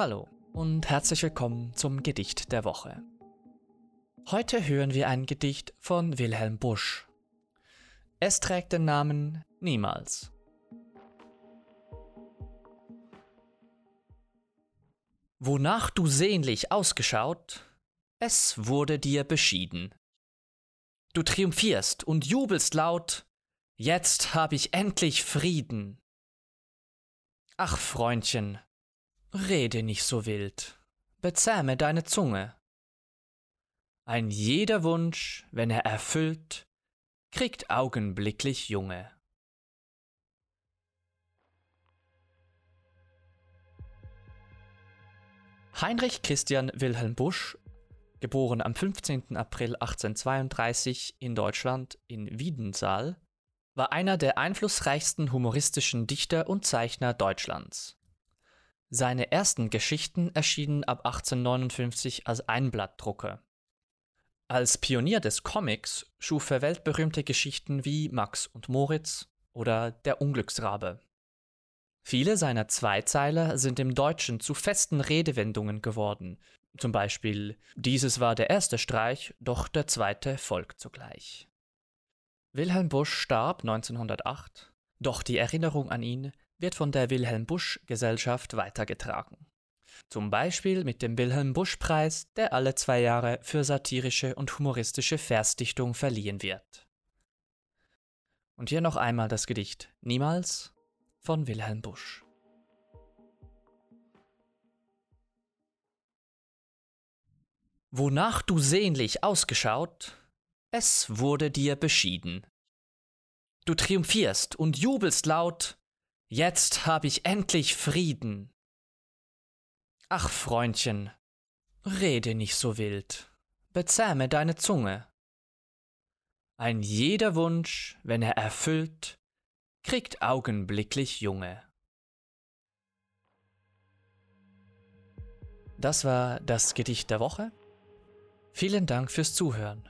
Hallo und herzlich willkommen zum Gedicht der Woche. Heute hören wir ein Gedicht von Wilhelm Busch. Es trägt den Namen Niemals. Wonach du sehnlich ausgeschaut, es wurde dir beschieden. Du triumphierst und jubelst laut, jetzt hab ich endlich Frieden. Ach, Freundchen, Rede nicht so wild, bezähme deine Zunge. Ein jeder Wunsch, wenn er erfüllt, kriegt augenblicklich Junge. Heinrich Christian Wilhelm Busch, geboren am 15. April 1832 in Deutschland in Wiedensaal, war einer der einflussreichsten humoristischen Dichter und Zeichner Deutschlands. Seine ersten Geschichten erschienen ab 1859 als Einblattdrucke. Als Pionier des Comics schuf er weltberühmte Geschichten wie Max und Moritz oder Der Unglücksrabe. Viele seiner Zweizeiler sind im Deutschen zu festen Redewendungen geworden, zum Beispiel Dieses war der erste Streich, doch der zweite folgt sogleich. Wilhelm Busch starb 1908, doch die Erinnerung an ihn wird von der Wilhelm Busch Gesellschaft weitergetragen. Zum Beispiel mit dem Wilhelm Busch Preis, der alle zwei Jahre für satirische und humoristische Versdichtung verliehen wird. Und hier noch einmal das Gedicht Niemals von Wilhelm Busch. Wonach du sehnlich ausgeschaut, es wurde dir beschieden. Du triumphierst und jubelst laut, Jetzt hab ich endlich Frieden. Ach, Freundchen, rede nicht so wild, bezähme deine Zunge. Ein jeder Wunsch, wenn er erfüllt, kriegt augenblicklich Junge. Das war das Gedicht der Woche. Vielen Dank fürs Zuhören